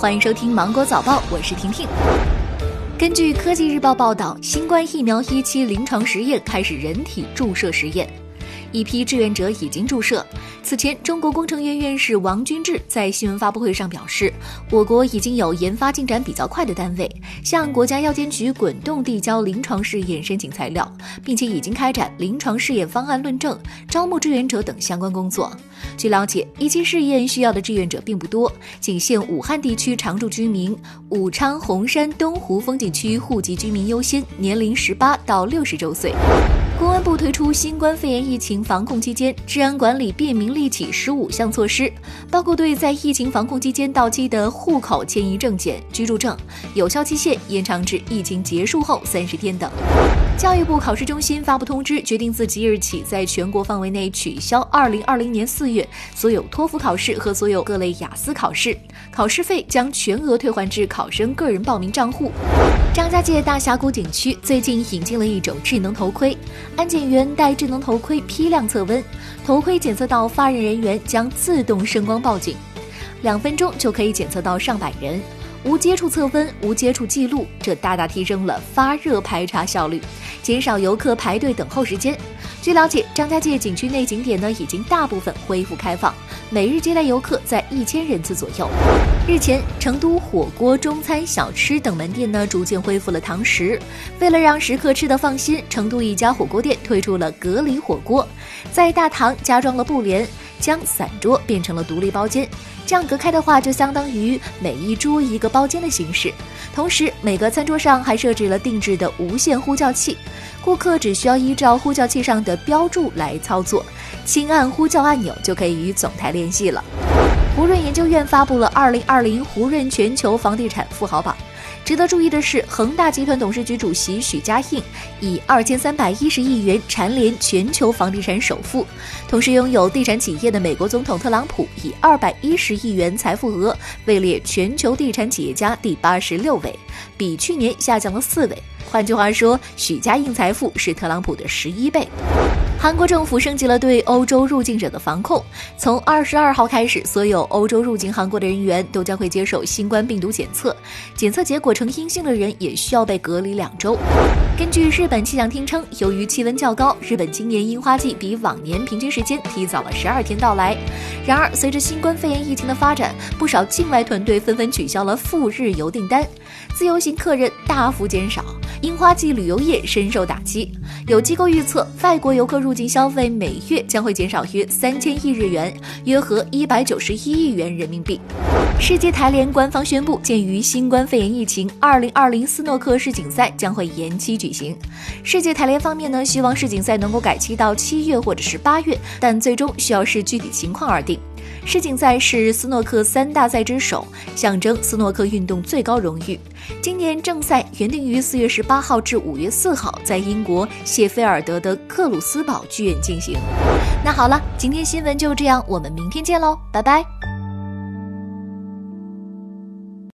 欢迎收听《芒果早报》，我是婷婷。根据科技日报报道，新冠疫苗一期临床实验开始人体注射实验。一批志愿者已经注射。此前，中国工程院院士王军志在新闻发布会上表示，我国已经有研发进展比较快的单位向国家药监局滚动递交临床试验申请材料，并且已经开展临床试验方案论证、招募志愿者等相关工作。据了解，一期试验需要的志愿者并不多，仅限武汉地区常住居民、武昌洪山东湖风景区户籍居民优先，年龄十八到六十周岁。公安部推出新冠肺炎疫情防控期间治安管理便民令立起十五项措施，包括对在疫情防控期间到期的户口迁移证件、居住证有效期限延长至疫情结束后三十天等。教育部考试中心发布通知，决定自即日起在全国范围内取消二零二零年四月所有托福考试和所有各类雅思考试，考试费将全额退还至考生个人报名账户。张家界大峡谷景区最近引进了一种智能头盔，安检员戴智能头盔批量测温，头盔检测到发热人员将自动声光报警，两分钟就可以检测到上百人。无接触测温，无接触记录，这大大提升了发热排查效率，减少游客排队等候时间。据了解，张家界景区内景点呢已经大部分恢复开放，每日接待游客在一千人次左右。日前，成都火锅、中餐、小吃等门店呢逐渐恢复了堂食。为了让食客吃得放心，成都一家火锅店推出了隔离火锅，在大堂加装了布帘，将散桌变成了独立包间。这样隔开的话，就相当于每一桌一个包间的形式。同时，每个餐桌上还设置了定制的无线呼叫器，顾客只需要依照呼叫器上的标注来操作，轻按呼叫按钮就可以与总台联系了。胡润研究院发布了《二零二零胡润全球房地产富豪榜》。值得注意的是，恒大集团董事局主席许家印以二千三百一十亿元蝉联全球房地产首富，同时拥有地产企业的美国总统特朗普以二百一十亿元财富额位列全球地产企业家第八十六位，比去年下降了四位。换句话说，许家印财富是特朗普的十一倍。韩国政府升级了对欧洲入境者的防控，从二十二号开始，所有欧洲入境韩国的人员都将会接受新冠病毒检测，检测结果呈阴性的人也需要被隔离两周。根据日本气象厅称，由于气温较高，日本今年樱花季比往年平均时间提早了十二天到来。然而，随着新冠肺炎疫情的发展，不少境外团队纷纷取消了赴日游订单，自由行客人大幅减少。樱花季旅游业深受打击，有机构预测，外国游客入境消费每月将会减少约三千亿日元，约合一百九十一亿元人民币。世界台联官方宣布，鉴于新冠肺炎疫情，二零二零斯诺克世锦赛将会延期举行。世界台联方面呢，希望世锦赛能够改期到七月或者是八月，但最终需要视具体情况而定。世锦赛是斯诺克三大赛之首，象征斯诺克运动最高荣誉。今年正赛原定于四月十八号至五月四号在英国谢菲尔德的克鲁斯堡剧院进行。那好了，今天新闻就这样，我们明天见喽，拜拜。